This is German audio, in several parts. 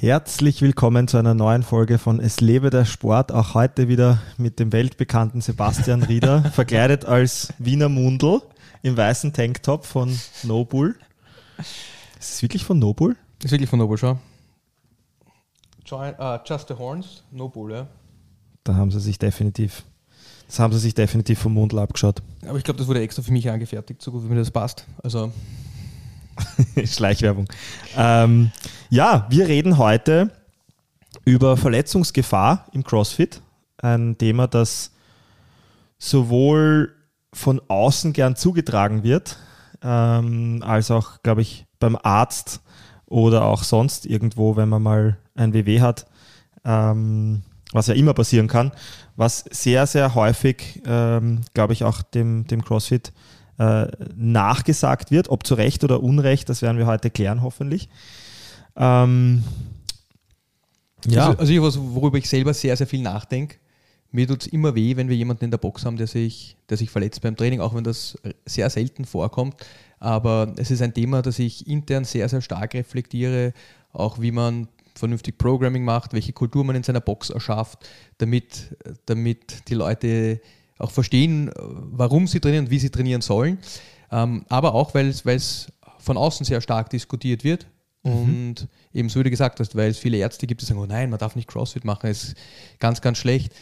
Herzlich willkommen zu einer neuen Folge von Es lebe der Sport. Auch heute wieder mit dem weltbekannten Sebastian Rieder, verkleidet als Wiener Mundel im weißen Tanktop von Nobull. Ist es wirklich von Nobull? Ist wirklich von Nobull, schau. uh, Just the Horns, Nobull, ja. Da haben sie sich definitiv, das haben sie sich definitiv vom Mundel abgeschaut. Aber ich glaube, das wurde extra für mich angefertigt, so gut wie mir das passt. Also Schleichwerbung. Ähm, ja, wir reden heute über Verletzungsgefahr im CrossFit. Ein Thema, das sowohl von außen gern zugetragen wird, ähm, als auch, glaube ich, beim Arzt oder auch sonst irgendwo, wenn man mal ein WW hat, ähm, was ja immer passieren kann, was sehr, sehr häufig, ähm, glaube ich, auch dem, dem CrossFit äh, nachgesagt wird. Ob zu Recht oder Unrecht, das werden wir heute klären, hoffentlich. Ähm, ja. Also, also ich was, worüber ich selber sehr, sehr viel nachdenke. Mir tut es immer weh, wenn wir jemanden in der Box haben, der sich, der sich verletzt beim Training, auch wenn das sehr selten vorkommt. Aber es ist ein Thema, das ich intern sehr, sehr stark reflektiere, auch wie man vernünftig Programming macht, welche Kultur man in seiner Box erschafft, damit, damit die Leute auch verstehen, warum sie trainieren und wie sie trainieren sollen. Ähm, aber auch, weil es von außen sehr stark diskutiert wird. Mhm. Und eben so wie du gesagt hast, weil es viele Ärzte gibt, die sagen, oh nein, man darf nicht CrossFit machen, ist ganz, ganz schlecht.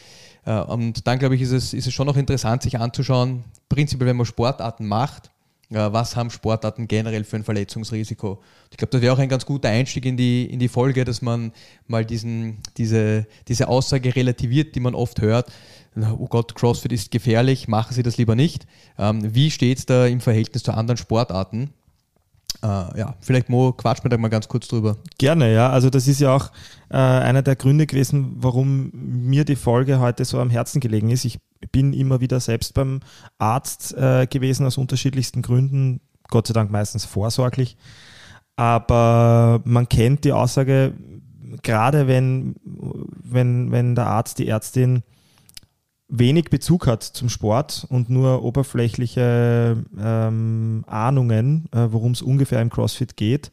Äh, und dann, glaube ich, ist es, ist es schon noch interessant, sich anzuschauen, prinzipiell, wenn man Sportarten macht, äh, was haben Sportarten generell für ein Verletzungsrisiko. Ich glaube, das wäre auch ein ganz guter Einstieg in die, in die Folge, dass man mal diesen, diese, diese Aussage relativiert, die man oft hört, oh Gott, CrossFit ist gefährlich, machen Sie das lieber nicht. Ähm, wie steht es da im Verhältnis zu anderen Sportarten? Äh, ja, vielleicht Mo, quatsch mir da mal ganz kurz drüber. Gerne, ja. Also das ist ja auch äh, einer der Gründe gewesen, warum mir die Folge heute so am Herzen gelegen ist. Ich bin immer wieder selbst beim Arzt äh, gewesen aus unterschiedlichsten Gründen, Gott sei Dank meistens vorsorglich. Aber man kennt die Aussage, gerade wenn, wenn, wenn der Arzt, die Ärztin wenig Bezug hat zum Sport und nur oberflächliche ähm, Ahnungen, äh, worum es ungefähr im CrossFit geht,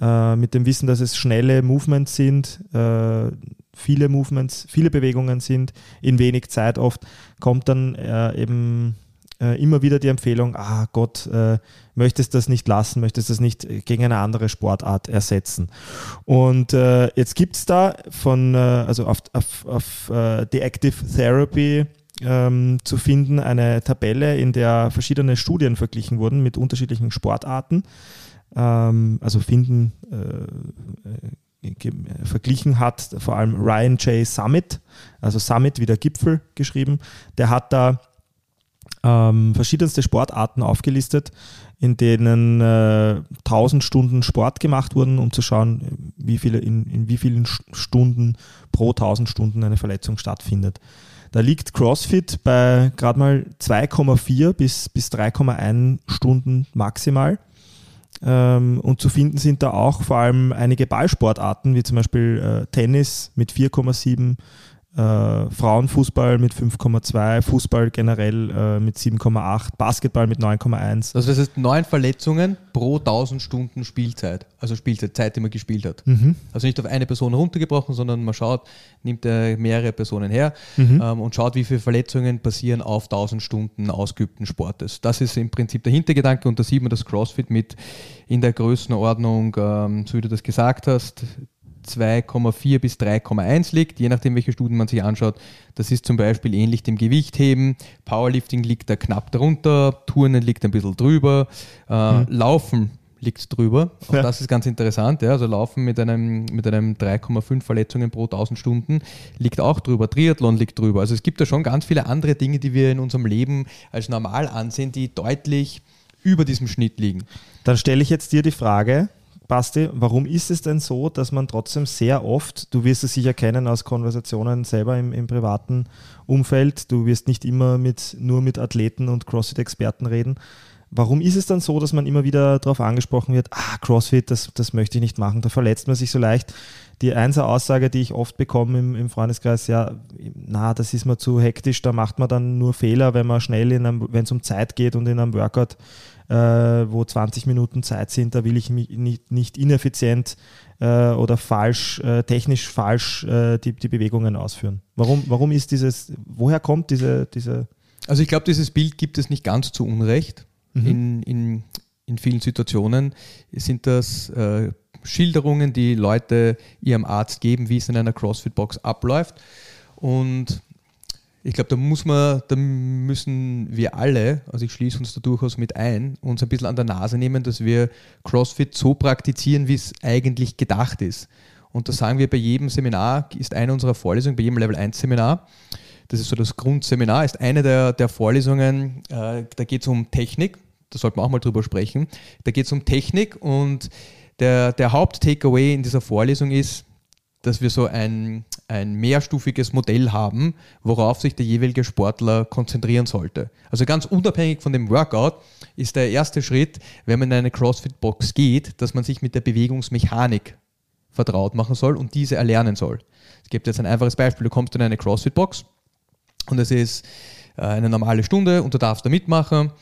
äh, mit dem Wissen, dass es schnelle Movements sind, äh, viele Movements, viele Bewegungen sind, in wenig Zeit oft, kommt dann äh, eben äh, immer wieder die Empfehlung, ah Gott, äh, möchtest das nicht lassen, möchtest das nicht gegen eine andere Sportart ersetzen. Und äh, jetzt gibt es da von, äh, also auf, auf, auf äh, The Active Therapy ähm, zu finden eine Tabelle, in der verschiedene Studien verglichen wurden mit unterschiedlichen Sportarten. Ähm, also finden äh, verglichen hat vor allem Ryan J. Summit, also Summit wie der Gipfel geschrieben. Der hat da ähm, verschiedenste Sportarten aufgelistet, in denen äh, 1000 Stunden Sport gemacht wurden, um zu schauen, wie viele, in, in wie vielen Stunden pro 1000 Stunden eine Verletzung stattfindet. Da liegt CrossFit bei gerade mal 2,4 bis, bis 3,1 Stunden maximal. Ähm, und zu finden sind da auch vor allem einige Ballsportarten, wie zum Beispiel äh, Tennis mit 4,7 äh, Frauenfußball mit 5,2, Fußball generell äh, mit 7,8, Basketball mit 9,1. Also das heißt neun Verletzungen pro 1000 Stunden Spielzeit, also Spielzeit, Zeit, die man gespielt hat. Mhm. Also nicht auf eine Person runtergebrochen, sondern man schaut, nimmt äh, mehrere Personen her mhm. ähm, und schaut, wie viele Verletzungen passieren auf 1000 Stunden ausgeübten Sportes. Das ist im Prinzip der Hintergedanke und da sieht man das CrossFit mit in der Größenordnung, ähm, so wie du das gesagt hast, 2,4 bis 3,1 liegt, je nachdem, welche Studien man sich anschaut. Das ist zum Beispiel ähnlich dem Gewichtheben. Powerlifting liegt da knapp darunter, Turnen liegt ein bisschen drüber, äh, mhm. Laufen liegt drüber. Auch ja. das ist ganz interessant. Ja. Also Laufen mit einem, mit einem 3,5 Verletzungen pro 1000 Stunden liegt auch drüber. Triathlon liegt drüber. Also es gibt da schon ganz viele andere Dinge, die wir in unserem Leben als normal ansehen, die deutlich über diesem Schnitt liegen. Dann stelle ich jetzt dir die Frage, Basti, warum ist es denn so, dass man trotzdem sehr oft, du wirst es sicher kennen aus Konversationen selber im, im privaten Umfeld, du wirst nicht immer mit, nur mit Athleten und CrossFit-Experten reden, Warum ist es dann so, dass man immer wieder darauf angesprochen wird, ah, CrossFit, das, das möchte ich nicht machen, da verletzt man sich so leicht. Die einzige Aussage, die ich oft bekomme im, im Freundeskreis, ja, na, das ist mir zu hektisch, da macht man dann nur Fehler, wenn man schnell, wenn es um Zeit geht und in einem Workout, äh, wo 20 Minuten Zeit sind, da will ich mich nicht, nicht ineffizient äh, oder falsch, äh, technisch falsch äh, die, die Bewegungen ausführen. Warum, warum ist dieses, woher kommt diese, diese also ich glaube, dieses Bild gibt es nicht ganz zu Unrecht. Mhm. In, in, in vielen Situationen sind das äh, Schilderungen, die Leute ihrem Arzt geben, wie es in einer CrossFit-Box abläuft. Und ich glaube, da muss man, da müssen wir alle, also ich schließe uns da durchaus mit ein, uns ein bisschen an der Nase nehmen, dass wir CrossFit so praktizieren, wie es eigentlich gedacht ist. Und da sagen wir bei jedem Seminar, ist eine unserer Vorlesungen, bei jedem Level 1 Seminar, das ist so das Grundseminar, ist eine der, der Vorlesungen, äh, da geht es um Technik, da sollte man auch mal drüber sprechen. Da geht es um Technik und der, der Haupt-Takeaway in dieser Vorlesung ist, dass wir so ein, ein mehrstufiges Modell haben, worauf sich der jeweilige Sportler konzentrieren sollte. Also ganz unabhängig von dem Workout ist der erste Schritt, wenn man in eine CrossFit-Box geht, dass man sich mit der Bewegungsmechanik vertraut machen soll und diese erlernen soll. Es gibt jetzt ein einfaches Beispiel, du kommst in eine CrossFit-Box, und es ist äh, eine normale Stunde und du darfst da mitmachen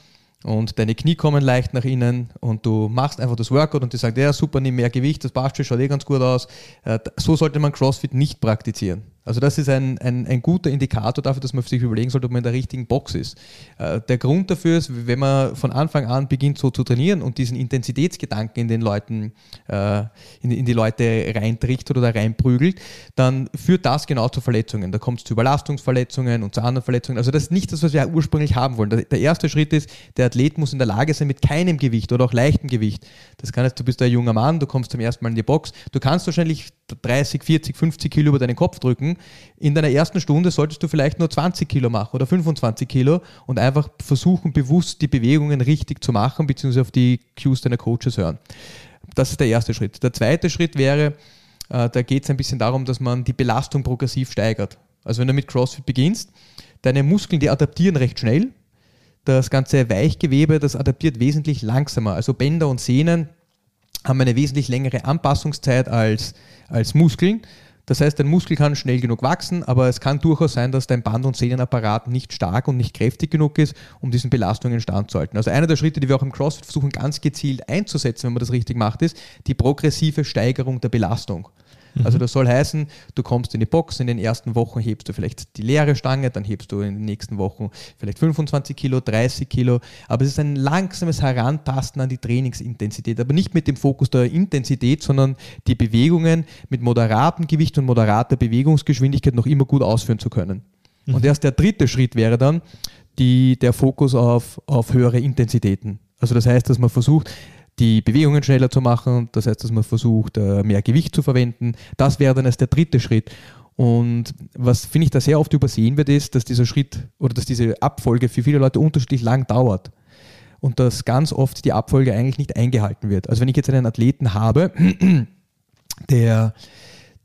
und deine Knie kommen leicht nach innen und du machst einfach das Workout und die sagt, ja super, nimm mehr Gewicht, das passt schon, schaut eh ganz gut aus. Äh, so sollte man CrossFit nicht praktizieren. Also das ist ein, ein, ein guter Indikator dafür, dass man sich überlegen sollte, ob man in der richtigen Box ist. Äh, der Grund dafür ist, wenn man von Anfang an beginnt so zu trainieren und diesen Intensitätsgedanken in den Leuten, äh, in, die Leute reintricht oder reinprügelt, dann führt das genau zu Verletzungen. Da kommt es zu Überlastungsverletzungen und zu anderen Verletzungen. Also das ist nicht das, was wir ursprünglich haben wollen. Der erste Schritt ist, der Athlet muss in der Lage sein, mit keinem Gewicht oder auch leichtem Gewicht. Das kann jetzt, du bist ein junger Mann, du kommst zum ersten Mal in die Box, du kannst wahrscheinlich 30, 40, 50 Kilo über deinen Kopf drücken. In deiner ersten Stunde solltest du vielleicht nur 20 Kilo machen oder 25 Kilo und einfach versuchen, bewusst die Bewegungen richtig zu machen, beziehungsweise auf die Cues deiner Coaches hören. Das ist der erste Schritt. Der zweite Schritt wäre, äh, da geht es ein bisschen darum, dass man die Belastung progressiv steigert. Also wenn du mit CrossFit beginnst, deine Muskeln, die adaptieren recht schnell. Das ganze Weichgewebe, das adaptiert wesentlich langsamer. Also Bänder und Sehnen haben eine wesentlich längere Anpassungszeit als, als Muskeln. Das heißt, dein Muskel kann schnell genug wachsen, aber es kann durchaus sein, dass dein Band- und Sehnenapparat nicht stark und nicht kräftig genug ist, um diesen Belastungen standzuhalten. Also einer der Schritte, die wir auch im CrossFit versuchen ganz gezielt einzusetzen, wenn man das richtig macht, ist die progressive Steigerung der Belastung. Mhm. Also das soll heißen, du kommst in die Box, in den ersten Wochen hebst du vielleicht die leere Stange, dann hebst du in den nächsten Wochen vielleicht 25 Kilo, 30 Kilo, aber es ist ein langsames Herantasten an die Trainingsintensität, aber nicht mit dem Fokus der Intensität, sondern die Bewegungen mit moderatem Gewicht und moderater Bewegungsgeschwindigkeit noch immer gut ausführen zu können. Mhm. Und erst der dritte Schritt wäre dann die, der Fokus auf, auf höhere Intensitäten. Also das heißt, dass man versucht, die Bewegungen schneller zu machen. Das heißt, dass man versucht, äh, mehr Gewicht zu verwenden. Das wäre dann erst der dritte Schritt. Und was finde ich da sehr oft übersehen wird, ist, dass dieser Schritt oder dass diese Abfolge für viele Leute unterschiedlich lang dauert. Und dass ganz oft die Abfolge eigentlich nicht eingehalten wird. Also wenn ich jetzt einen Athleten habe, der,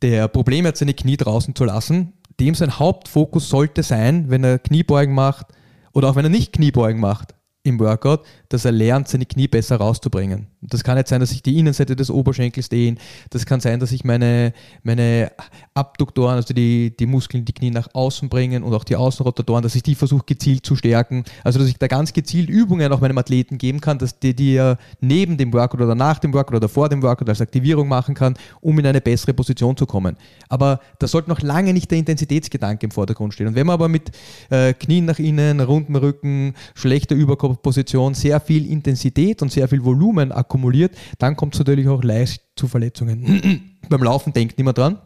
der Probleme hat, seine Knie draußen zu lassen, dem sein Hauptfokus sollte sein, wenn er Kniebeugen macht oder auch wenn er nicht Kniebeugen macht, im Workout, dass er lernt, seine Knie besser rauszubringen. Das kann jetzt sein, dass ich die Innenseite des Oberschenkels dehne. Das kann sein, dass ich meine, meine Abduktoren, also die, die Muskeln, die Knie nach außen bringen und auch die Außenrotatoren, dass ich die versuche gezielt zu stärken. Also, dass ich da ganz gezielt Übungen auch meinem Athleten geben kann, dass die, die er neben dem Workout oder nach dem Workout oder vor dem Workout als Aktivierung machen kann, um in eine bessere Position zu kommen. Aber da sollte noch lange nicht der Intensitätsgedanke im Vordergrund stehen. Und wenn man aber mit äh, Knien nach innen, rundem Rücken, schlechter Überkopfposition sehr viel Intensität und sehr viel Volumen akkumuliert, dann kommt es natürlich auch leicht zu Verletzungen. Beim Laufen denkt niemand dran.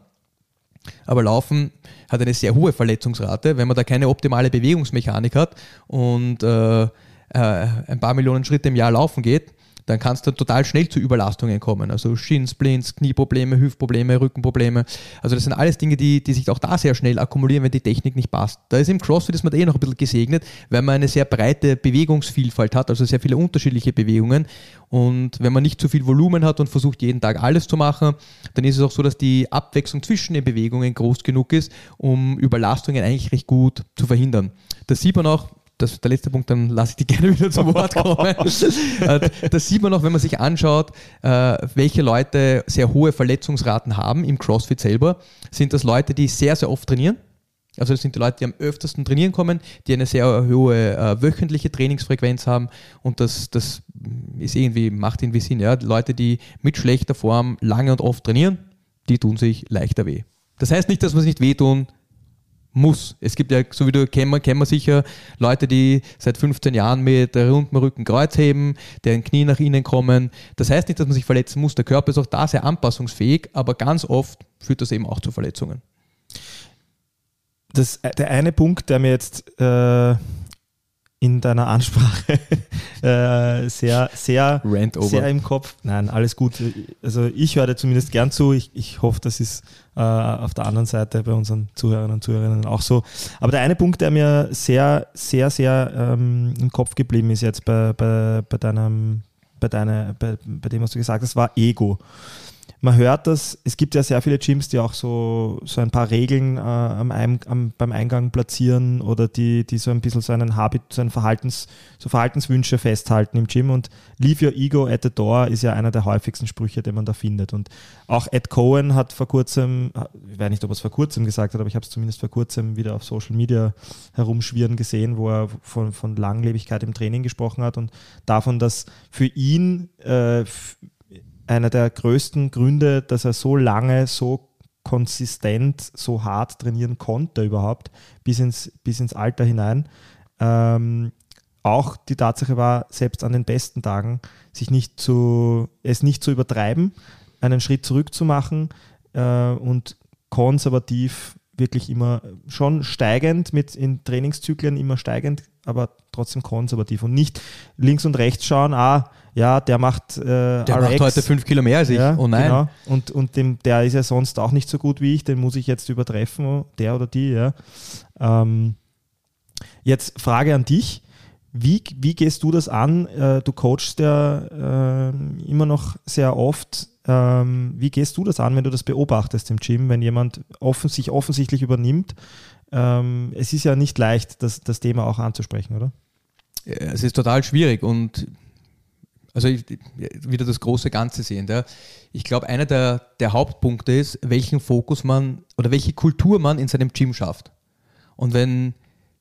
Aber Laufen hat eine sehr hohe Verletzungsrate, wenn man da keine optimale Bewegungsmechanik hat und äh, äh, ein paar Millionen Schritte im Jahr laufen geht, dann kann es dann total schnell zu Überlastungen kommen. Also Shinsplints, Knieprobleme, Hüftprobleme, Rückenprobleme. Also das sind alles Dinge, die, die sich auch da sehr schnell akkumulieren, wenn die Technik nicht passt. Da ist im CrossFit ist man eh noch ein bisschen gesegnet, weil man eine sehr breite Bewegungsvielfalt hat, also sehr viele unterschiedliche Bewegungen. Und wenn man nicht zu viel Volumen hat und versucht jeden Tag alles zu machen, dann ist es auch so, dass die Abwechslung zwischen den Bewegungen groß genug ist, um Überlastungen eigentlich recht gut zu verhindern. Das sieht man auch das, der letzte Punkt, dann lasse ich die gerne wieder zu Wort kommen. Äh, das sieht man auch, wenn man sich anschaut, äh, welche Leute sehr hohe Verletzungsraten haben im CrossFit selber. Sind das Leute, die sehr, sehr oft trainieren? Also das sind die Leute, die am öftesten trainieren kommen, die eine sehr hohe äh, wöchentliche Trainingsfrequenz haben und das, das ist irgendwie, macht irgendwie Sinn. Ja? Leute, die mit schlechter Form lange und oft trainieren, die tun sich leichter weh. Das heißt nicht, dass man sich nicht wehtun muss. Es gibt ja, so wie du kennen wir, wir sicher, Leute, die seit 15 Jahren mit rundem Rücken Kreuz heben, deren Knie nach innen kommen. Das heißt nicht, dass man sich verletzen muss. Der Körper ist auch da sehr anpassungsfähig, aber ganz oft führt das eben auch zu Verletzungen. Das, der eine Punkt, der mir jetzt äh, in deiner Ansprache äh, sehr, sehr, sehr im Kopf. Nein, alles gut. Also ich höre zumindest gern zu. Ich, ich hoffe, das ist äh, auf der anderen Seite bei unseren Zuhörern und Zuhörerinnen auch so. Aber der eine Punkt, der mir sehr, sehr, sehr ähm, im Kopf geblieben ist jetzt bei, bei, bei deinem, bei, deiner, bei, bei dem, was du gesagt hast, war Ego man hört das, es gibt ja sehr viele Gyms, die auch so, so ein paar Regeln äh, am, am, beim Eingang platzieren oder die, die so ein bisschen so einen Habit, so einen Verhaltens, so Verhaltenswünsche festhalten im Gym und Leave your ego at the door ist ja einer der häufigsten Sprüche, den man da findet. Und auch Ed Cohen hat vor kurzem, ich weiß nicht, ob er es vor kurzem gesagt hat, aber ich habe es zumindest vor kurzem wieder auf Social Media herumschwirren gesehen, wo er von, von Langlebigkeit im Training gesprochen hat und davon, dass für ihn äh, einer der größten Gründe, dass er so lange, so konsistent, so hart trainieren konnte überhaupt, bis ins, bis ins Alter hinein. Ähm, auch die Tatsache war, selbst an den besten Tagen, sich nicht zu, es nicht zu übertreiben, einen Schritt zurück zu machen äh, und konservativ wirklich immer schon steigend, mit in Trainingszyklen immer steigend, aber trotzdem konservativ und nicht links und rechts schauen, ah, ja, der macht äh, Der RX. macht heute fünf Kilo mehr als ich. Ja, oh nein. Genau. Und, und dem, der ist ja sonst auch nicht so gut wie ich, den muss ich jetzt übertreffen, der oder die, ja. Ähm, jetzt Frage an dich. Wie, wie gehst du das an? Äh, du coachst ja äh, immer noch sehr oft. Ähm, wie gehst du das an, wenn du das beobachtest im Gym, wenn jemand offen, sich offensichtlich übernimmt? Ähm, es ist ja nicht leicht, das, das Thema auch anzusprechen, oder? Es ist total schwierig und also wieder das große Ganze sehen. Ja. Ich glaube, einer der, der Hauptpunkte ist, welchen Fokus man oder welche Kultur man in seinem Gym schafft. Und wenn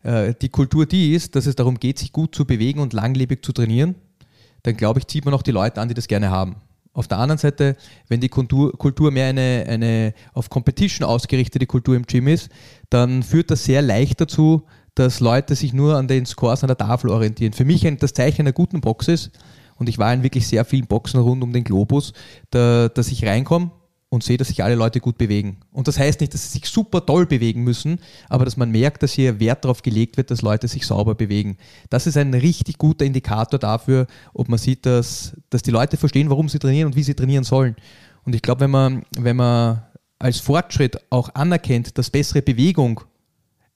äh, die Kultur die ist, dass es darum geht, sich gut zu bewegen und langlebig zu trainieren, dann glaube ich, zieht man auch die Leute an, die das gerne haben. Auf der anderen Seite, wenn die Kultur, Kultur mehr eine, eine auf Competition ausgerichtete Kultur im Gym ist, dann führt das sehr leicht dazu, dass Leute sich nur an den Scores an der Tafel orientieren. Für mich das Zeichen einer guten Box ist, und ich war in wirklich sehr vielen Boxen rund um den Globus, da, dass ich reinkomme und sehe, dass sich alle Leute gut bewegen. Und das heißt nicht, dass sie sich super toll bewegen müssen, aber dass man merkt, dass hier Wert darauf gelegt wird, dass Leute sich sauber bewegen. Das ist ein richtig guter Indikator dafür, ob man sieht, dass, dass die Leute verstehen, warum sie trainieren und wie sie trainieren sollen. Und ich glaube, wenn man, wenn man als Fortschritt auch anerkennt, dass bessere Bewegung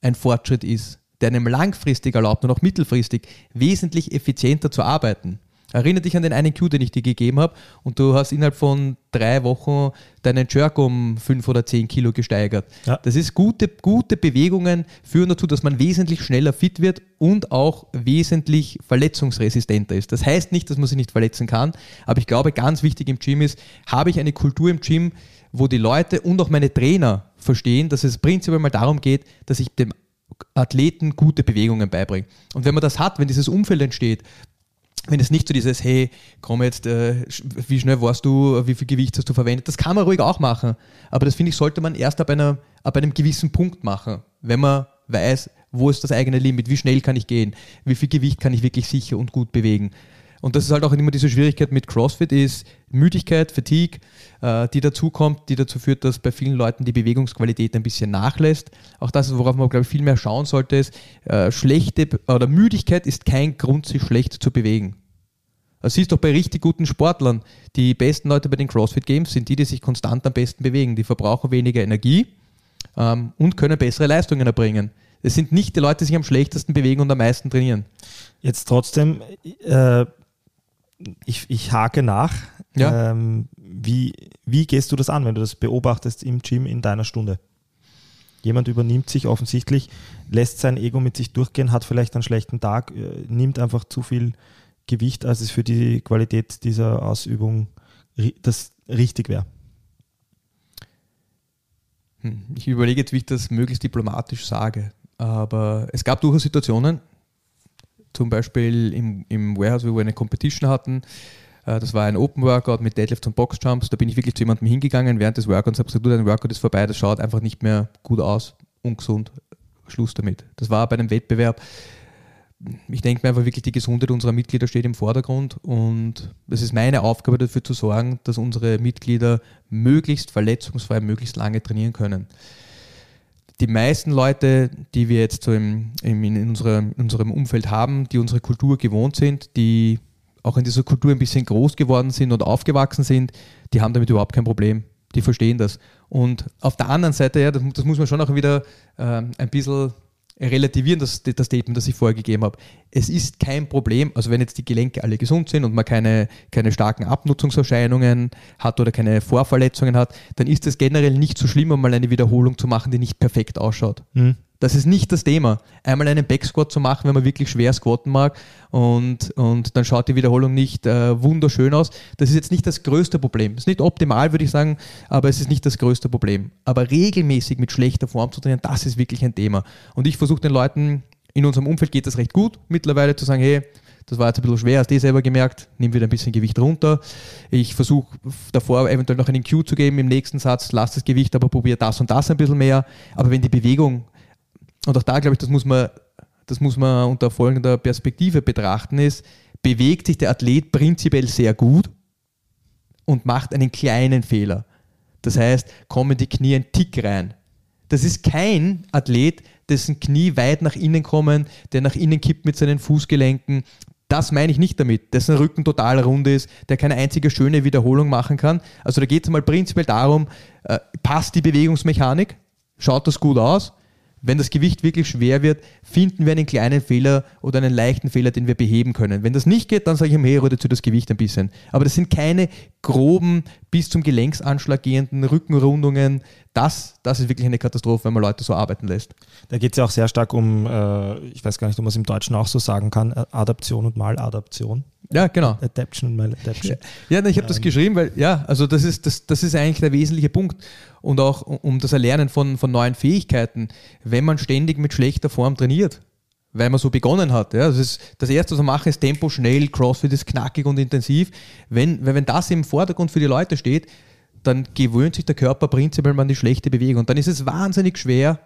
ein Fortschritt ist, der einem langfristig erlaubt und auch mittelfristig wesentlich effizienter zu arbeiten, Erinnere dich an den einen Cue, den ich dir gegeben habe und du hast innerhalb von drei Wochen deinen Jerk um fünf oder zehn Kilo gesteigert. Ja. Das ist gute, gute Bewegungen führen dazu, dass man wesentlich schneller fit wird und auch wesentlich verletzungsresistenter ist. Das heißt nicht, dass man sich nicht verletzen kann, aber ich glaube, ganz wichtig im Gym ist, habe ich eine Kultur im Gym, wo die Leute und auch meine Trainer verstehen, dass es prinzipiell mal darum geht, dass ich dem Athleten gute Bewegungen beibringe. Und wenn man das hat, wenn dieses Umfeld entsteht, wenn es nicht so dieses, hey, komm jetzt, äh, wie schnell warst du, wie viel Gewicht hast du verwendet, das kann man ruhig auch machen. Aber das finde ich, sollte man erst ab, einer, ab einem gewissen Punkt machen, wenn man weiß, wo ist das eigene Limit, wie schnell kann ich gehen, wie viel Gewicht kann ich wirklich sicher und gut bewegen. Und das ist halt auch immer diese Schwierigkeit mit CrossFit, ist Müdigkeit, Fatigue, die dazu kommt, die dazu führt, dass bei vielen Leuten die Bewegungsqualität ein bisschen nachlässt. Auch das, worauf man, glaube ich, viel mehr schauen sollte, ist, äh, schlechte oder Müdigkeit ist kein Grund, sich schlecht zu bewegen. Das siehst du doch bei richtig guten Sportlern. Die besten Leute bei den CrossFit Games sind die, die sich konstant am besten bewegen. Die verbrauchen weniger Energie ähm, und können bessere Leistungen erbringen. Es sind nicht die Leute, die sich am schlechtesten bewegen und am meisten trainieren. Jetzt trotzdem, äh, ich, ich hake nach. Ja. Ähm, wie, wie gehst du das an, wenn du das beobachtest im Gym in deiner Stunde? Jemand übernimmt sich offensichtlich, lässt sein Ego mit sich durchgehen, hat vielleicht einen schlechten Tag, äh, nimmt einfach zu viel Gewicht, als es für die Qualität dieser Ausübung das richtig wäre. Hm, ich überlege jetzt, wie ich das möglichst diplomatisch sage. Aber es gab durchaus Situationen, zum Beispiel im, im Warehouse, wo wir eine Competition hatten. Äh, das war ein Open Workout mit Deadlifts und Boxjumps. Da bin ich wirklich zu jemandem hingegangen während des Workouts und habe gesagt, du, dein Workout ist vorbei, das schaut einfach nicht mehr gut aus, ungesund, Schluss damit. Das war bei einem Wettbewerb. Ich denke mir einfach wirklich, die Gesundheit unserer Mitglieder steht im Vordergrund und es ist meine Aufgabe dafür zu sorgen, dass unsere Mitglieder möglichst verletzungsfrei, möglichst lange trainieren können die meisten Leute, die wir jetzt so im, im, in, unserem, unserem Umfeld haben, die unsere Kultur gewohnt sind, die auch in dieser Kultur ein bisschen groß geworden sind und aufgewachsen sind, die haben damit überhaupt kein Problem. Die verstehen das. Und auf der anderen Seite, ja, das, das muss man schon auch wieder äh, ein bisschen relativieren das, das Statement, das ich vorher gegeben habe. Es ist kein Problem, also wenn jetzt die Gelenke alle gesund sind und man keine, keine starken Abnutzungserscheinungen hat oder keine Vorverletzungen hat, dann ist es generell nicht so schlimm, um mal eine Wiederholung zu machen, die nicht perfekt ausschaut. Mhm. Das ist nicht das Thema. Einmal einen Backsquat zu machen, wenn man wirklich schwer squatten mag und, und dann schaut die Wiederholung nicht äh, wunderschön aus. Das ist jetzt nicht das größte Problem. Ist nicht optimal, würde ich sagen, aber es ist nicht das größte Problem. Aber regelmäßig mit schlechter Form zu trainieren, das ist wirklich ein Thema. Und ich versuche den Leuten, in unserem Umfeld geht das recht gut, mittlerweile zu sagen, hey, das war jetzt ein bisschen schwer, hast du eh selber gemerkt, nimm wieder ein bisschen Gewicht runter. Ich versuche davor eventuell noch einen Cue zu geben im nächsten Satz, lass das Gewicht, aber probier das und das ein bisschen mehr. Aber wenn die Bewegung und auch da glaube ich, das muss man, das muss man unter folgender Perspektive betrachten, ist, bewegt sich der Athlet prinzipiell sehr gut und macht einen kleinen Fehler. Das heißt, kommen die Knie ein Tick rein. Das ist kein Athlet, dessen Knie weit nach innen kommen, der nach innen kippt mit seinen Fußgelenken. Das meine ich nicht damit, dessen Rücken total rund ist, der keine einzige schöne Wiederholung machen kann. Also da geht es mal prinzipiell darum, äh, passt die Bewegungsmechanik, schaut das gut aus wenn das Gewicht wirklich schwer wird, finden wir einen kleinen Fehler oder einen leichten Fehler, den wir beheben können. Wenn das nicht geht, dann sage ich ihm, hey, reduziere das Gewicht ein bisschen. Aber das sind keine groben, bis zum Gelenksanschlag gehenden Rückenrundungen. Das, das ist wirklich eine Katastrophe, wenn man Leute so arbeiten lässt. Da geht es ja auch sehr stark um, äh, ich weiß gar nicht, ob man es im Deutschen auch so sagen kann, Adaption und Maladaption. Ja, genau. Adaption und Maladaption. Ja, ja ich habe das ähm. geschrieben, weil, ja, also das ist, das, das ist eigentlich der wesentliche Punkt. Und auch um das Erlernen von, von neuen Fähigkeiten, wenn man ständig mit schlechter Form trainiert, weil man so begonnen hat. Ja. Das, ist, das Erste, was man macht, ist Tempo schnell, Crossfit ist knackig und intensiv. Wenn, wenn das im Vordergrund für die Leute steht, dann gewöhnt sich der Körper prinzipiell an die schlechte Bewegung. Und dann ist es wahnsinnig schwer,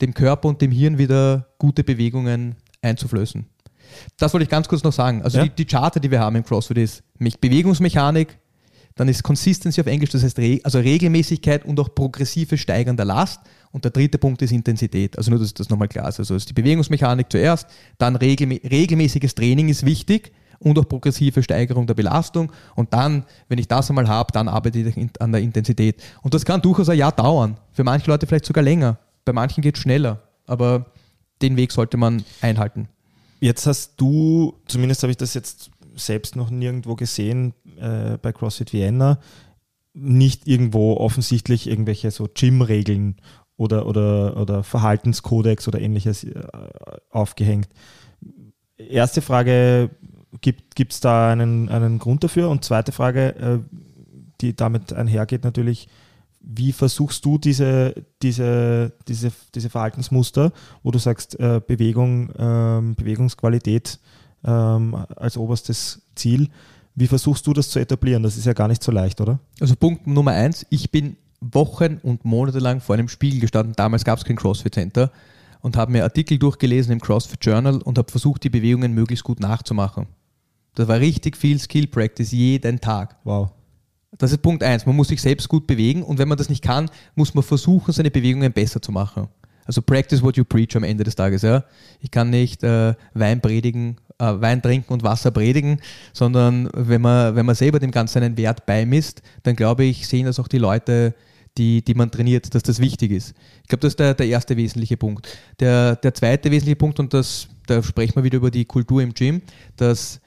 dem Körper und dem Hirn wieder gute Bewegungen einzuflößen. Das wollte ich ganz kurz noch sagen. Also ja. die, die Charter, die wir haben im CrossFit ist Bewegungsmechanik, dann ist Consistency auf Englisch, das heißt also Regelmäßigkeit und auch progressive Steigern der Last. Und der dritte Punkt ist Intensität. Also nur, dass das nochmal klar ist. Also ist die Bewegungsmechanik zuerst, dann regelmä regelmäßiges Training ist wichtig und auch progressive Steigerung der Belastung. Und dann, wenn ich das einmal habe, dann arbeite ich an der Intensität. Und das kann durchaus ein Jahr dauern. Für manche Leute vielleicht sogar länger. Bei manchen geht es schneller. Aber den Weg sollte man einhalten. Jetzt hast du, zumindest habe ich das jetzt selbst noch nirgendwo gesehen äh, bei CrossFit Vienna, nicht irgendwo offensichtlich irgendwelche so Gym-Regeln oder, oder, oder Verhaltenskodex oder ähnliches äh, aufgehängt. Erste Frage, gibt es da einen, einen Grund dafür? Und zweite Frage, äh, die damit einhergeht natürlich, wie versuchst du diese, diese, diese, diese Verhaltensmuster, wo du sagst, äh, Bewegung, ähm, Bewegungsqualität ähm, als oberstes Ziel, wie versuchst du das zu etablieren? Das ist ja gar nicht so leicht, oder? Also Punkt Nummer eins, ich bin Wochen und Monate lang vor einem Spiegel gestanden. Damals gab es kein CrossFit Center und habe mir Artikel durchgelesen im CrossFit Journal und habe versucht, die Bewegungen möglichst gut nachzumachen. Das war richtig viel Skill Practice jeden Tag. Wow. Das ist Punkt eins. Man muss sich selbst gut bewegen und wenn man das nicht kann, muss man versuchen, seine Bewegungen besser zu machen. Also practice what you preach am Ende des Tages. Ja? Ich kann nicht äh, Wein predigen, äh, Wein trinken und Wasser predigen, sondern wenn man, wenn man selber dem Ganzen einen Wert beimisst, dann glaube ich, sehen das auch die Leute, die, die man trainiert, dass das wichtig ist. Ich glaube, das ist der, der erste wesentliche Punkt. Der, der zweite wesentliche Punkt, und das, da sprechen wir wieder über die Kultur im Gym, dass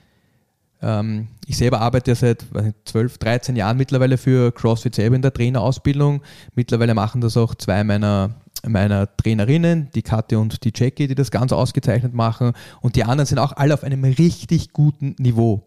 ich selber arbeite seit 12, 13 Jahren mittlerweile für CrossFit selber in der Trainerausbildung. Mittlerweile machen das auch zwei meiner meiner Trainerinnen, die Katja und die Jackie, die das ganz ausgezeichnet machen. Und die anderen sind auch alle auf einem richtig guten Niveau.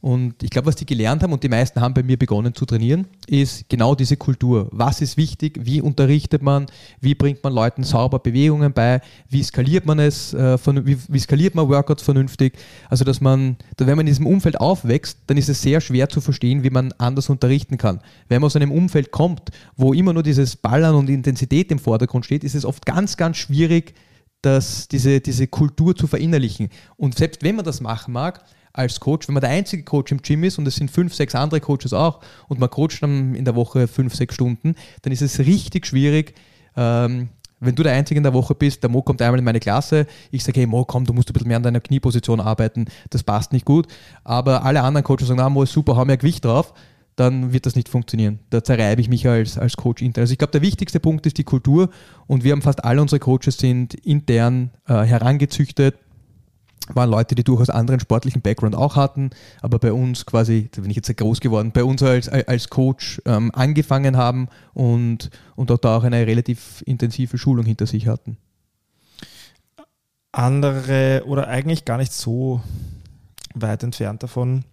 Und ich glaube, was die gelernt haben und die meisten haben bei mir begonnen zu trainieren, ist genau diese Kultur. Was ist wichtig? Wie unterrichtet man? Wie bringt man Leuten sauber Bewegungen bei? Wie skaliert man es? Äh, wie, skaliert man Workouts vernünftig? Also, dass man, wenn man in diesem Umfeld aufwächst, dann ist es sehr schwer zu verstehen, wie man anders unterrichten kann. Wenn man aus einem Umfeld kommt, wo immer nur dieses Ballern und Intensität im Vordergrund steht, ist es oft ganz, ganz schwierig, dass diese, diese Kultur zu verinnerlichen. Und selbst wenn man das machen mag, als Coach, wenn man der einzige Coach im Gym ist und es sind fünf, sechs andere Coaches auch und man coacht dann in der Woche fünf, sechs Stunden, dann ist es richtig schwierig, ähm, wenn du der Einzige in der Woche bist, der Mo kommt einmal in meine Klasse, ich sage, hey Mo, komm, du musst ein bisschen mehr an deiner Knieposition arbeiten, das passt nicht gut. Aber alle anderen Coaches sagen, na, Mo ist super, hau mehr Gewicht drauf, dann wird das nicht funktionieren. Da zerreibe ich mich als, als Coach intern. Also ich glaube, der wichtigste Punkt ist die Kultur und wir haben fast alle unsere Coaches sind intern äh, herangezüchtet waren Leute, die durchaus anderen sportlichen Background auch hatten, aber bei uns quasi, da bin ich jetzt sehr groß geworden, bei uns als, als Coach ähm, angefangen haben und, und auch da auch eine relativ intensive Schulung hinter sich hatten. Andere oder eigentlich gar nicht so weit entfernt davon.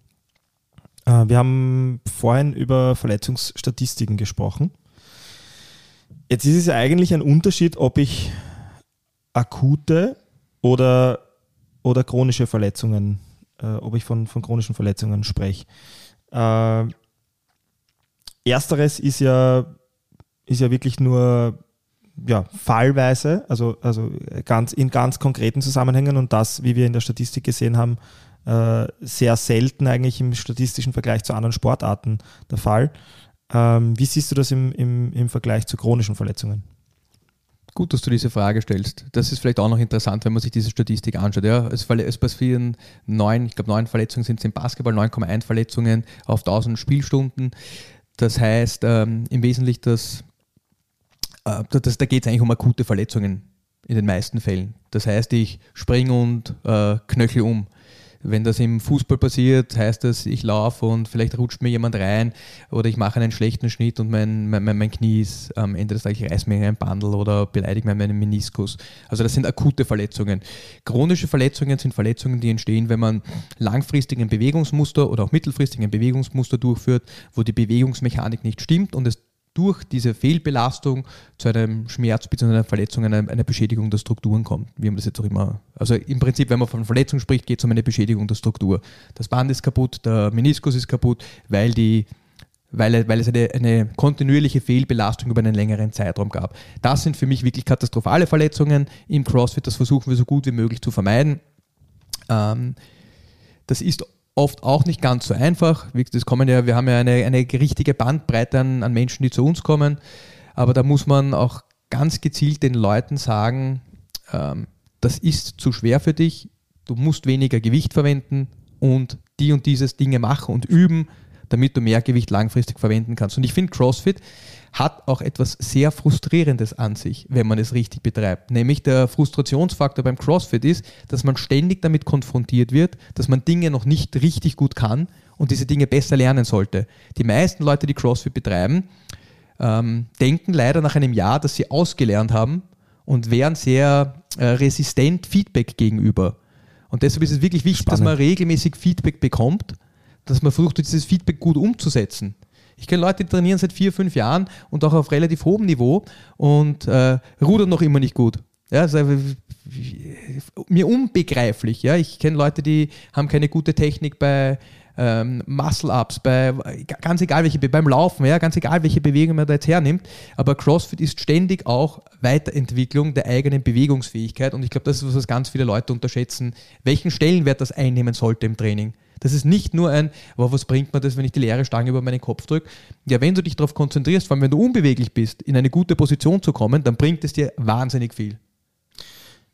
Äh, wir haben vorhin über Verletzungsstatistiken gesprochen. Jetzt ist es ja eigentlich ein Unterschied, ob ich akute oder oder chronische Verletzungen, äh, ob ich von, von chronischen Verletzungen spreche. Äh, ersteres ist ja, ist ja wirklich nur ja, fallweise, also, also ganz, in ganz konkreten Zusammenhängen und das, wie wir in der Statistik gesehen haben, äh, sehr selten eigentlich im statistischen Vergleich zu anderen Sportarten der Fall. Ähm, wie siehst du das im, im, im Vergleich zu chronischen Verletzungen? Gut, dass du diese Frage stellst. Das ist vielleicht auch noch interessant, wenn man sich diese Statistik anschaut. Ja, es, passieren neun, ich glaube neun Verletzungen sind es im Basketball, 9,1 Verletzungen auf 1000 Spielstunden. Das heißt ähm, im Wesentlichen, dass, äh, das, da geht es eigentlich um akute Verletzungen in den meisten Fällen. Das heißt, ich springe und äh, knöchel um. Wenn das im Fußball passiert, heißt das, ich laufe und vielleicht rutscht mir jemand rein oder ich mache einen schlechten Schnitt und mein, mein, mein Knie ist am Ende des Tages, ich reiß mir ein Bandel oder beleidige mir meinen Meniskus. Also das sind akute Verletzungen. Chronische Verletzungen sind Verletzungen, die entstehen, wenn man langfristig ein Bewegungsmuster oder auch mittelfristig ein Bewegungsmuster durchführt, wo die Bewegungsmechanik nicht stimmt und es durch diese Fehlbelastung zu einem Schmerz bzw. einer Verletzung, einer, einer, Beschädigung der Strukturen kommt. Wie man das jetzt auch immer. Also im Prinzip, wenn man von Verletzung spricht, geht es um eine Beschädigung der Struktur. Das Band ist kaputt, der Meniskus ist kaputt, weil die weil, weil es eine, eine kontinuierliche Fehlbelastung über einen längeren Zeitraum gab. Das sind für mich wirklich katastrophale Verletzungen im CrossFit. Das versuchen wir so gut wie möglich zu vermeiden. Ähm, das ist oft auch nicht ganz so einfach. Das kommen ja, wir haben ja eine, eine richtige Bandbreite an, an Menschen, die zu uns kommen. Aber da muss man auch ganz gezielt den Leuten sagen, ähm, das ist zu schwer für dich, du musst weniger Gewicht verwenden und die und dieses Dinge machen und üben, damit du mehr Gewicht langfristig verwenden kannst. Und ich finde, CrossFit hat auch etwas sehr Frustrierendes an sich, wenn man es richtig betreibt. Nämlich der Frustrationsfaktor beim CrossFit ist, dass man ständig damit konfrontiert wird, dass man Dinge noch nicht richtig gut kann und diese Dinge besser lernen sollte. Die meisten Leute, die CrossFit betreiben, ähm, denken leider nach einem Jahr, dass sie ausgelernt haben und wären sehr äh, resistent Feedback gegenüber. Und deshalb ist es wirklich wichtig, Spannend. dass man regelmäßig Feedback bekommt, dass man versucht, dieses Feedback gut umzusetzen. Ich kenne Leute, die trainieren seit vier, fünf Jahren und auch auf relativ hohem Niveau und äh, rudern noch immer nicht gut. Ja, also, mir unbegreiflich. Ja. Ich kenne Leute, die haben keine gute Technik bei ähm, Muscle-Ups, bei ganz egal welche, beim Laufen, ja, ganz egal welche Bewegung man da jetzt hernimmt. Aber CrossFit ist ständig auch Weiterentwicklung der eigenen Bewegungsfähigkeit und ich glaube, das ist was, was ganz viele Leute unterschätzen, welchen Stellenwert das einnehmen sollte im Training. Das ist nicht nur ein, wow, was bringt mir das, wenn ich die leere Stange über meinen Kopf drücke. Ja, wenn du dich darauf konzentrierst, vor allem wenn du unbeweglich bist, in eine gute Position zu kommen, dann bringt es dir wahnsinnig viel.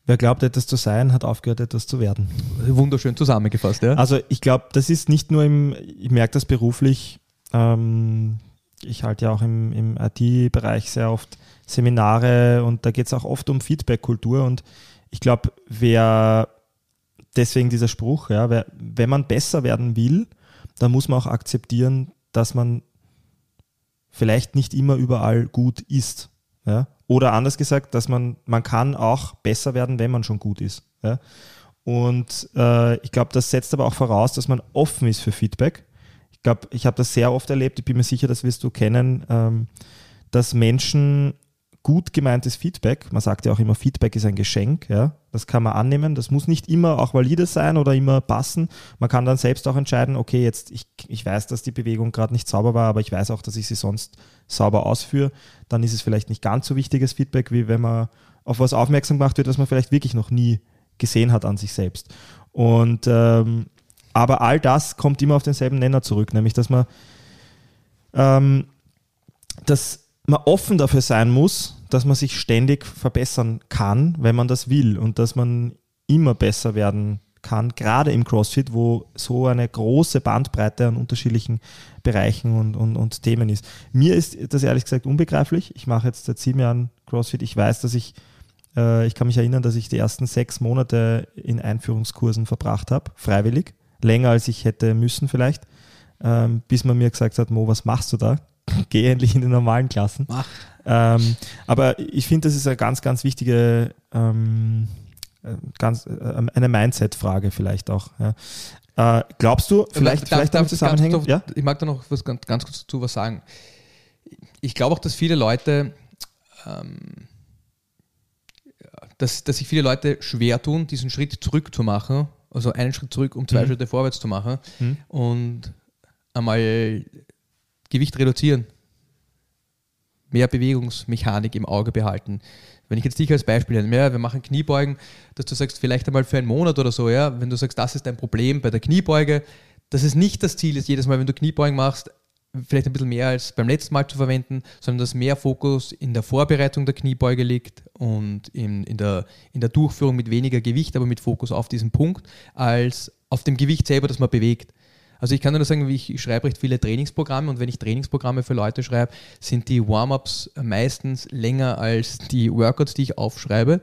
Wer glaubt, etwas zu sein, hat aufgehört, etwas zu werden. Wunderschön zusammengefasst, ja. Also ich glaube, das ist nicht nur im, ich merke das beruflich, ähm, ich halte ja auch im, im IT-Bereich sehr oft Seminare und da geht es auch oft um Feedback-Kultur und ich glaube, wer deswegen dieser Spruch, ja, wenn man besser werden will, dann muss man auch akzeptieren, dass man vielleicht nicht immer überall gut ist. Ja? Oder anders gesagt, dass man, man kann auch besser werden, wenn man schon gut ist. Ja? Und äh, ich glaube, das setzt aber auch voraus, dass man offen ist für Feedback. Ich glaube, ich habe das sehr oft erlebt, ich bin mir sicher, das wirst du kennen, ähm, dass Menschen gut gemeintes Feedback, man sagt ja auch immer, Feedback ist ein Geschenk, ja, das kann man annehmen, das muss nicht immer auch valide sein oder immer passen. Man kann dann selbst auch entscheiden, okay, jetzt, ich, ich weiß, dass die Bewegung gerade nicht sauber war, aber ich weiß auch, dass ich sie sonst sauber ausführe. Dann ist es vielleicht nicht ganz so wichtiges Feedback, wie wenn man auf was aufmerksam gemacht wird, was man vielleicht wirklich noch nie gesehen hat an sich selbst. Und ähm, aber all das kommt immer auf denselben Nenner zurück, nämlich dass man ähm, dass man offen dafür sein muss, dass man sich ständig verbessern kann, wenn man das will und dass man immer besser werden kann, gerade im CrossFit, wo so eine große Bandbreite an unterschiedlichen Bereichen und, und, und Themen ist. Mir ist das ehrlich gesagt unbegreiflich. Ich mache jetzt seit sieben Jahren CrossFit. Ich weiß, dass ich, äh, ich kann mich erinnern, dass ich die ersten sechs Monate in Einführungskursen verbracht habe, freiwillig. Länger als ich hätte müssen vielleicht, ähm, bis man mir gesagt hat, Mo, was machst du da? Geh endlich in die normalen Klassen. Ähm, aber ich finde, das ist eine ganz, ganz wichtige, ähm, äh, ganz, äh, eine Mindset-Frage vielleicht auch. Ja. Äh, glaubst du, vielleicht, darf, vielleicht darf, Zusammenhängen? Ganz, ja? Ich mag da noch was, ganz, ganz kurz dazu was sagen. Ich glaube auch, dass viele Leute, ähm, dass, dass sich viele Leute schwer tun, diesen Schritt zurück zu machen, also einen Schritt zurück, um zwei mhm. Schritte vorwärts zu machen mhm. und einmal Gewicht reduzieren, mehr Bewegungsmechanik im Auge behalten. Wenn ich jetzt dich als Beispiel nehme, ja, wir machen Kniebeugen, dass du sagst, vielleicht einmal für einen Monat oder so, ja, wenn du sagst, das ist dein Problem bei der Kniebeuge, dass es nicht das Ziel ist, jedes Mal, wenn du Kniebeugen machst, vielleicht ein bisschen mehr als beim letzten Mal zu verwenden, sondern dass mehr Fokus in der Vorbereitung der Kniebeuge liegt und in, in, der, in der Durchführung mit weniger Gewicht, aber mit Fokus auf diesen Punkt, als auf dem Gewicht selber, das man bewegt. Also ich kann nur sagen, ich schreibe recht viele Trainingsprogramme und wenn ich Trainingsprogramme für Leute schreibe, sind die Warm-ups meistens länger als die Workouts, die ich aufschreibe,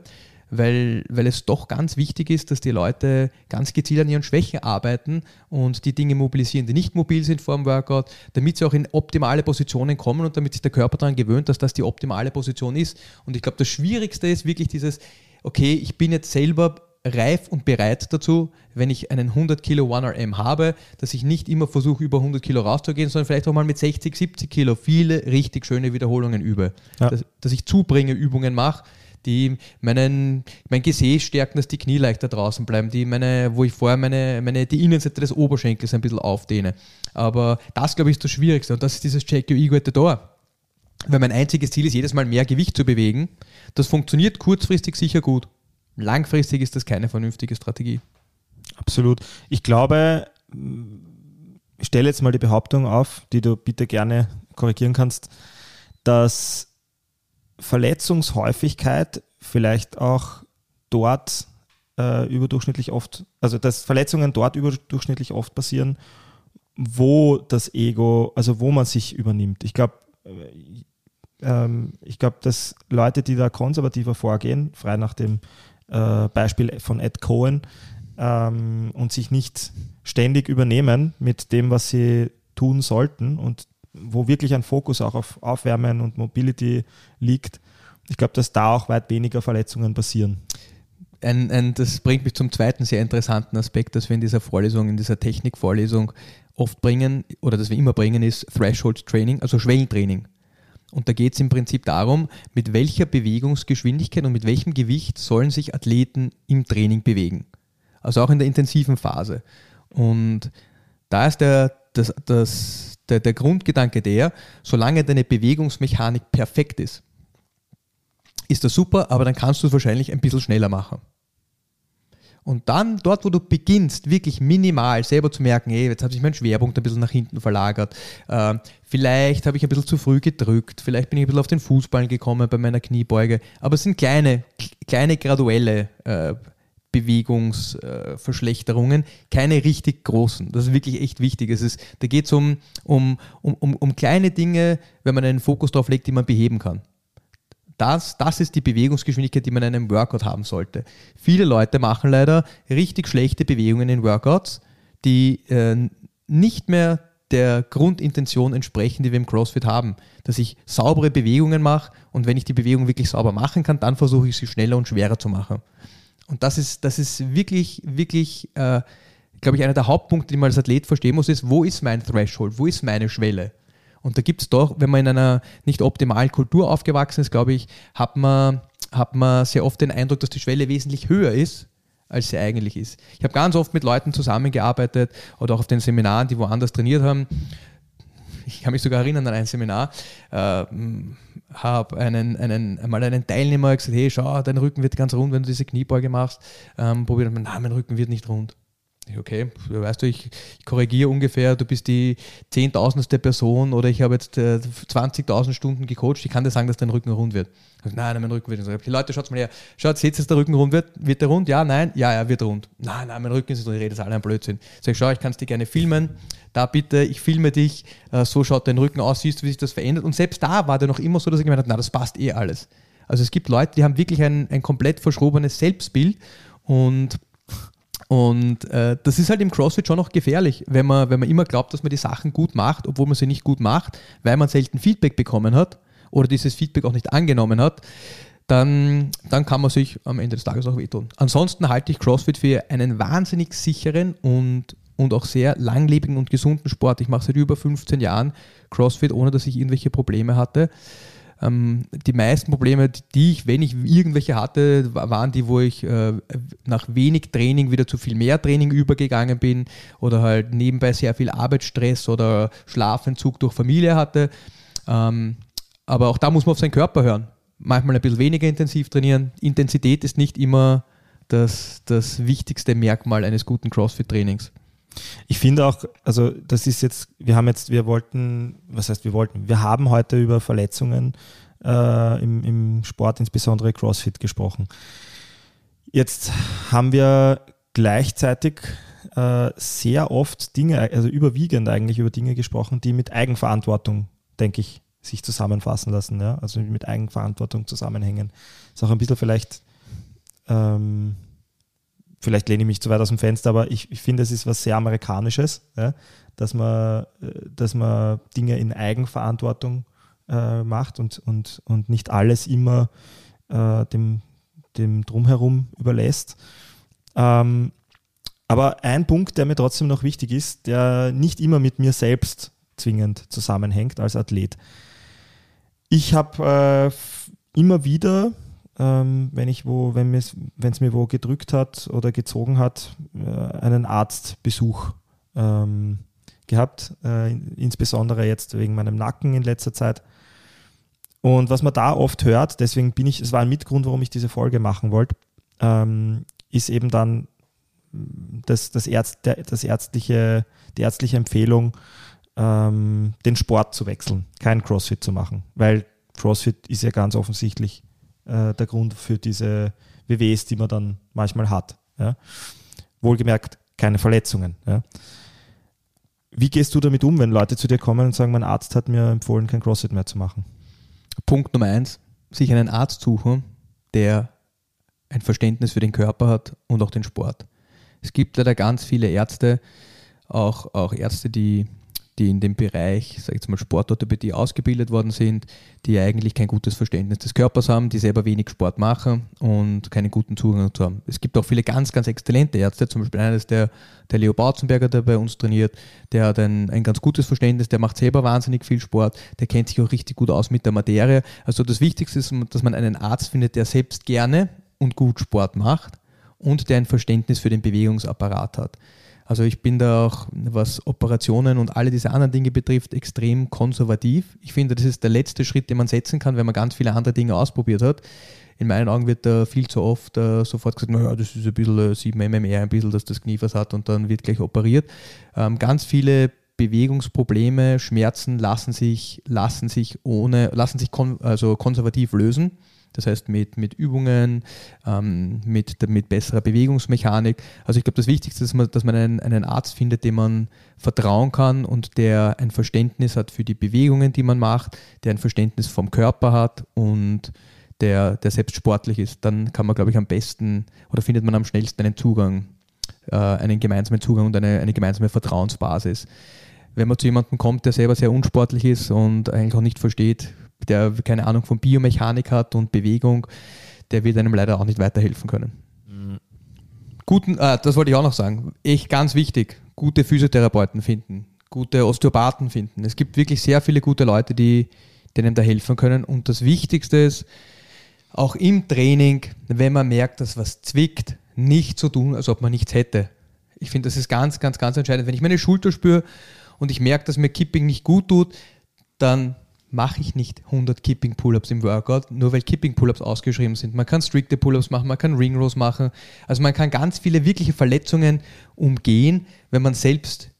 weil, weil es doch ganz wichtig ist, dass die Leute ganz gezielt an ihren Schwächen arbeiten und die Dinge mobilisieren, die nicht mobil sind vor dem Workout, damit sie auch in optimale Positionen kommen und damit sich der Körper daran gewöhnt, dass das die optimale Position ist. Und ich glaube, das Schwierigste ist wirklich dieses, okay, ich bin jetzt selber reif und bereit dazu, wenn ich einen 100 Kilo 1RM habe, dass ich nicht immer versuche, über 100 Kilo rauszugehen, sondern vielleicht auch mal mit 60, 70 Kilo viele richtig schöne Wiederholungen übe. Ja. Dass, dass, ich zubringe, Übungen mache, die meinen, mein Gesäß stärken, dass die Knie leichter draußen bleiben, die meine, wo ich vorher meine, meine, die Innenseite des Oberschenkels ein bisschen aufdehne. Aber das, glaube ich, ist das Schwierigste und das ist dieses Check Your Ego at the Door. Weil mein einziges Ziel ist, jedes Mal mehr Gewicht zu bewegen. Das funktioniert kurzfristig sicher gut langfristig ist das keine vernünftige Strategie. Absolut. Ich glaube, ich stelle jetzt mal die Behauptung auf, die du bitte gerne korrigieren kannst, dass Verletzungshäufigkeit vielleicht auch dort äh, überdurchschnittlich oft, also dass Verletzungen dort überdurchschnittlich oft passieren, wo das Ego, also wo man sich übernimmt. Ich glaube, äh, ähm, ich glaube, dass Leute, die da konservativer vorgehen, frei nach dem äh, Beispiel von Ed Cohen, ähm, und sich nicht ständig übernehmen mit dem, was sie tun sollten und wo wirklich ein Fokus auch auf Aufwärmen und Mobility liegt. Ich glaube, dass da auch weit weniger Verletzungen passieren. Ein, ein, das bringt mich zum zweiten sehr interessanten Aspekt, das wir in dieser Vorlesung, in dieser Technikvorlesung oft bringen oder das wir immer bringen, ist Threshold Training, also Schwellentraining. Und da geht es im Prinzip darum, mit welcher Bewegungsgeschwindigkeit und mit welchem Gewicht sollen sich Athleten im Training bewegen. Also auch in der intensiven Phase. Und da ist der, das, das, der, der Grundgedanke der, solange deine Bewegungsmechanik perfekt ist, ist das super, aber dann kannst du es wahrscheinlich ein bisschen schneller machen. Und dann dort, wo du beginnst, wirklich minimal selber zu merken, hey, jetzt hat sich mein Schwerpunkt ein bisschen nach hinten verlagert, äh, vielleicht habe ich ein bisschen zu früh gedrückt, vielleicht bin ich ein bisschen auf den Fußballen gekommen bei meiner Kniebeuge, aber es sind kleine, kleine graduelle äh, Bewegungsverschlechterungen, äh, keine richtig großen. Das ist wirklich echt wichtig. Es ist, da geht es um, um, um, um kleine Dinge, wenn man einen Fokus darauf legt, die man beheben kann Das, das ist die Bewegungsgeschwindigkeit, die man in einem Workout haben sollte. Viele Leute machen leider richtig schlechte Bewegungen in Workouts, die äh, nicht mehr der Grundintention entsprechen, die wir im CrossFit haben. Dass ich saubere Bewegungen mache und wenn ich die Bewegung wirklich sauber machen kann, dann versuche ich sie schneller und schwerer zu machen. Und das ist, das ist wirklich, wirklich, äh, glaube ich, einer der Hauptpunkte, die man als Athlet verstehen muss, ist, wo ist mein Threshold, wo ist meine Schwelle? Und da gibt es doch, wenn man in einer nicht optimalen Kultur aufgewachsen ist, glaube ich, hat man, hat man sehr oft den Eindruck, dass die Schwelle wesentlich höher ist, als sie eigentlich ist. Ich habe ganz oft mit Leuten zusammengearbeitet oder auch auf den Seminaren, die woanders trainiert haben. Ich kann mich sogar erinnern an ein Seminar, äh, habe einen, einen, mal einen Teilnehmer gesagt, hey, schau, dein Rücken wird ganz rund, wenn du diese Kniebeuge machst. Ähm, probiert, nein, mein Rücken wird nicht rund okay, weißt du, ich, ich korrigiere ungefähr, du bist die zehntausendste Person oder ich habe jetzt äh, 20.000 Stunden gecoacht, ich kann dir sagen, dass dein Rücken rund wird. Also, nein, mein Rücken wird nicht rund. Die Leute, schaut mal her, schaut, seht ihr, dass der Rücken rund wird? Wird der rund? Ja, nein, ja, er wird rund. Nein, nein, mein Rücken ist nicht rund, ich rede das alle ein Blödsinn. Sag ich, schau, ich kann es dir gerne filmen, da bitte, ich filme dich, äh, so schaut dein Rücken aus, siehst du, wie sich das verändert. Und selbst da war der noch immer so, dass ich gemeint habe, na, das passt eh alles. Also es gibt Leute, die haben wirklich ein, ein komplett verschrobenes Selbstbild und und äh, das ist halt im CrossFit schon noch gefährlich, wenn man, wenn man immer glaubt, dass man die Sachen gut macht, obwohl man sie nicht gut macht, weil man selten Feedback bekommen hat oder dieses Feedback auch nicht angenommen hat, dann, dann kann man sich am Ende des Tages auch wehtun. Ansonsten halte ich CrossFit für einen wahnsinnig sicheren und, und auch sehr langlebigen und gesunden Sport. Ich mache seit über 15 Jahren CrossFit, ohne dass ich irgendwelche Probleme hatte. Ähm, die meisten Probleme, die ich, wenn ich irgendwelche hatte, waren die, wo ich äh, nach wenig Training wieder zu viel mehr Training übergegangen bin oder halt nebenbei sehr viel Arbeitsstress oder Schlafentzug durch Familie hatte. Ähm, aber auch da muss man auf seinen Körper hören. Manchmal ein bisschen weniger intensiv trainieren. Intensität ist nicht immer das, das wichtigste Merkmal eines guten CrossFit-Trainings. Ich finde auch, also das ist jetzt, wir haben jetzt, wir wollten, was heißt wir wollten, wir haben heute über Verletzungen äh, im, im Sport, insbesondere CrossFit, gesprochen. Jetzt haben wir gleichzeitig äh, sehr oft Dinge, also überwiegend eigentlich über Dinge gesprochen, die mit Eigenverantwortung, denke ich, sich zusammenfassen lassen, ja? also mit Eigenverantwortung zusammenhängen. Ist auch ein bisschen vielleicht ähm, vielleicht lehne ich mich zu weit aus dem Fenster, aber ich, ich finde, es ist was sehr Amerikanisches, ja, dass, man, äh, dass man Dinge in Eigenverantwortung äh, macht und, und, und nicht alles immer äh, dem, dem Drumherum überlässt. Ähm, aber ein Punkt, der mir trotzdem noch wichtig ist, der nicht immer mit mir selbst zwingend zusammenhängt als Athlet. Ich habe äh, immer wieder ähm, wenn ich wo, wenn es mir wo gedrückt hat oder gezogen hat, äh, einen Arztbesuch ähm, gehabt, äh, insbesondere jetzt wegen meinem Nacken in letzter Zeit. Und was man da oft hört, deswegen bin ich, es war ein Mitgrund, warum ich diese Folge machen wollte, ähm, ist eben dann das, das, Ärzt, der, das ärztliche, die ärztliche Empfehlung, ähm, den Sport zu wechseln, kein CrossFit zu machen, weil CrossFit ist ja ganz offensichtlich äh, der Grund für diese WWs, die man dann manchmal hat. Ja. Wohlgemerkt, keine Verletzungen. Ja. Wie gehst du damit um, wenn Leute zu dir kommen und sagen, mein Arzt hat mir empfohlen, kein CrossFit mehr zu machen? Punkt Nummer eins, sich einen Arzt suchen, der ein Verständnis für den Körper hat und auch den Sport. Es gibt leider ganz viele Ärzte, auch, auch Ärzte, die die in dem Bereich, sag ich mal, Sportorthopädie ausgebildet worden sind, die eigentlich kein gutes Verständnis des Körpers haben, die selber wenig Sport machen und keinen guten Zugang dazu haben. Es gibt auch viele ganz, ganz exzellente Ärzte, zum Beispiel einer ist der, der Leo Bautzenberger, der bei uns trainiert, der hat ein, ein ganz gutes Verständnis, der macht selber wahnsinnig viel Sport, der kennt sich auch richtig gut aus mit der Materie. Also das Wichtigste ist, dass man einen Arzt findet, der selbst gerne und gut Sport macht und der ein Verständnis für den Bewegungsapparat hat. Also ich bin da auch, was Operationen und alle diese anderen Dinge betrifft, extrem konservativ. Ich finde, das ist der letzte Schritt, den man setzen kann, wenn man ganz viele andere Dinge ausprobiert hat. In meinen Augen wird da viel zu oft uh, sofort gesagt, naja, das ist ein bisschen uh, 7 mmR, ein bisschen, dass das Knie was hat und dann wird gleich operiert. Ähm, ganz viele Bewegungsprobleme, Schmerzen lassen sich, lassen sich ohne, lassen sich kon also konservativ lösen. Das heißt mit, mit Übungen, ähm, mit, mit besserer Bewegungsmechanik. Also ich glaube, das Wichtigste ist, dass man, dass man einen, einen Arzt findet, dem man vertrauen kann und der ein Verständnis hat für die Bewegungen, die man macht, der ein Verständnis vom Körper hat und der, der selbst sportlich ist, dann kann man, glaube ich, am besten oder findet man am schnellsten einen Zugang, äh, einen gemeinsamen Zugang und eine, eine gemeinsame Vertrauensbasis. Wenn man zu jemandem kommt, der selber sehr unsportlich ist und eigentlich auch nicht versteht, der keine Ahnung von Biomechanik hat und Bewegung, der wird einem leider auch nicht weiterhelfen können. Mhm. Guten, äh, das wollte ich auch noch sagen, echt ganz wichtig, gute Physiotherapeuten finden, gute Osteopathen finden. Es gibt wirklich sehr viele gute Leute, die denen da helfen können. Und das Wichtigste ist, auch im Training, wenn man merkt, dass was zwickt, nicht so tun, als ob man nichts hätte. Ich finde, das ist ganz, ganz, ganz entscheidend. Wenn ich meine Schulter spüre und ich merke, dass mir Kipping nicht gut tut, dann mache ich nicht 100 Kipping Pull-ups im Workout, nur weil Kipping Pull-ups ausgeschrieben sind. Man kann strikte Pull-ups machen, man kann Ring Rows machen. Also man kann ganz viele wirkliche Verletzungen umgehen, wenn man selbst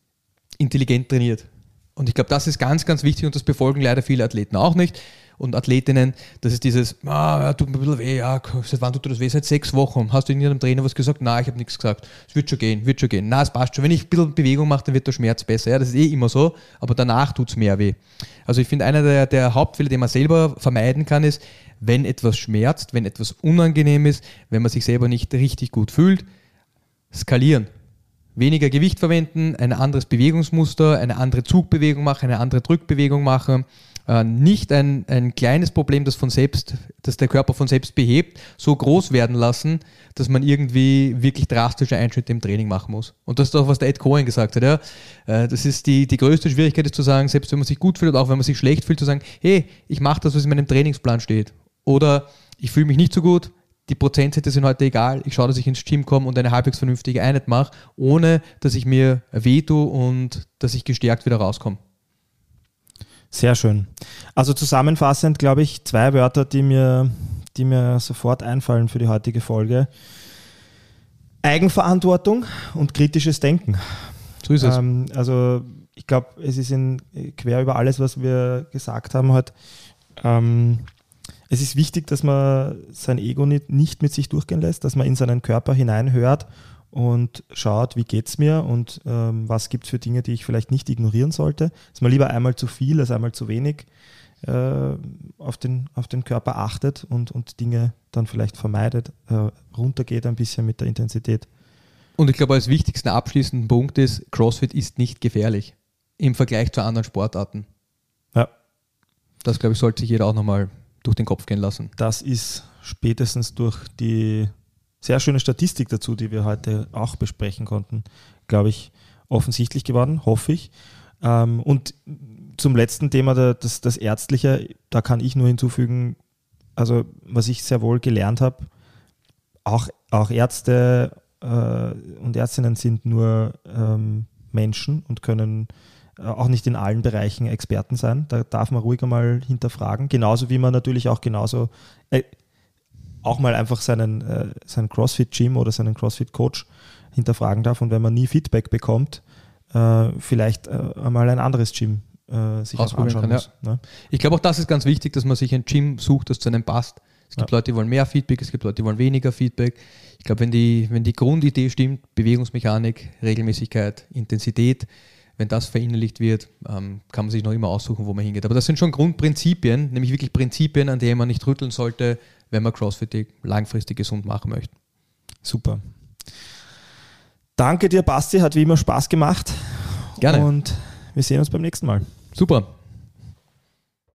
intelligent trainiert. Und ich glaube, das ist ganz, ganz wichtig und das befolgen leider viele Athleten auch nicht und Athletinnen, das ist dieses, ah, tut mir ein bisschen weh, ja, seit wann tut dir das weh? Seit sechs Wochen. Hast du in ihrem Trainer was gesagt? Nein, ich habe nichts gesagt. Es wird schon gehen, wird schon gehen. Nein, es passt schon. Wenn ich ein bisschen Bewegung mache, dann wird der Schmerz besser. Ja, das ist eh immer so, aber danach tut es mehr weh. Also ich finde, einer der, der Hauptfehler, den man selber vermeiden kann, ist, wenn etwas schmerzt, wenn etwas unangenehm ist, wenn man sich selber nicht richtig gut fühlt, skalieren weniger Gewicht verwenden, ein anderes Bewegungsmuster, eine andere Zugbewegung machen, eine andere Drückbewegung machen, äh, nicht ein, ein kleines Problem, das von selbst, das der Körper von selbst behebt, so groß werden lassen, dass man irgendwie wirklich drastische Einschnitte im Training machen muss. Und das ist auch, was der Ed Cohen gesagt hat. Ja? Äh, das ist die, die größte Schwierigkeit, ist zu sagen, selbst wenn man sich gut fühlt oder auch wenn man sich schlecht fühlt, zu sagen, hey, ich mache das, was in meinem Trainingsplan steht. Oder ich fühle mich nicht so gut, die Prozentsätze sind heute egal. Ich schaue, dass ich ins Gym komme und eine halbwegs vernünftige Einheit mache, ohne dass ich mir weh tue und dass ich gestärkt wieder rauskomme. Sehr schön. Also zusammenfassend, glaube ich, zwei Wörter, die mir, die mir sofort einfallen für die heutige Folge. Eigenverantwortung und kritisches Denken. So ist es. Ähm, also ich glaube, es ist in, quer über alles, was wir gesagt haben, halt, ähm, es ist wichtig, dass man sein Ego nicht, nicht mit sich durchgehen lässt, dass man in seinen Körper hineinhört und schaut, wie geht es mir und ähm, was gibt es für Dinge, die ich vielleicht nicht ignorieren sollte. Dass man lieber einmal zu viel als einmal zu wenig äh, auf, den, auf den Körper achtet und, und Dinge dann vielleicht vermeidet, äh, runtergeht ein bisschen mit der Intensität. Und ich glaube, als wichtigsten abschließenden Punkt ist, CrossFit ist nicht gefährlich im Vergleich zu anderen Sportarten. Ja. Das, glaube ich, sollte sich jeder auch nochmal durch den Kopf gehen lassen. Das ist spätestens durch die sehr schöne Statistik dazu, die wir heute auch besprechen konnten, glaube ich, offensichtlich geworden, hoffe ich. Ähm, und zum letzten Thema, das, das Ärztliche, da kann ich nur hinzufügen, also was ich sehr wohl gelernt habe, auch, auch Ärzte äh, und Ärztinnen sind nur ähm, Menschen und können äh, auch nicht in allen Bereichen Experten sein. Da darf man ruhig einmal hinterfragen. Genauso wie man natürlich auch genauso äh, auch mal einfach seinen, äh, seinen CrossFit-Gym oder seinen CrossFit-Coach hinterfragen darf und wenn man nie Feedback bekommt, äh, vielleicht äh, einmal ein anderes Gym äh, sich anschauen kann, muss. Ja. Ne? Ich glaube auch das ist ganz wichtig, dass man sich ein Gym sucht, das zu einem passt. Es gibt ja. Leute, die wollen mehr Feedback, es gibt Leute, die wollen weniger Feedback. Ich glaube, wenn die, wenn die Grundidee stimmt, Bewegungsmechanik, Regelmäßigkeit, Intensität, wenn das verinnerlicht wird, ähm, kann man sich noch immer aussuchen, wo man hingeht. Aber das sind schon Grundprinzipien, nämlich wirklich Prinzipien, an denen man nicht rütteln sollte, wenn man CrossFit langfristig gesund machen möchte. Super. Danke dir, Basti, hat wie immer Spaß gemacht. Gerne. Und wir sehen uns beim nächsten Mal. Super.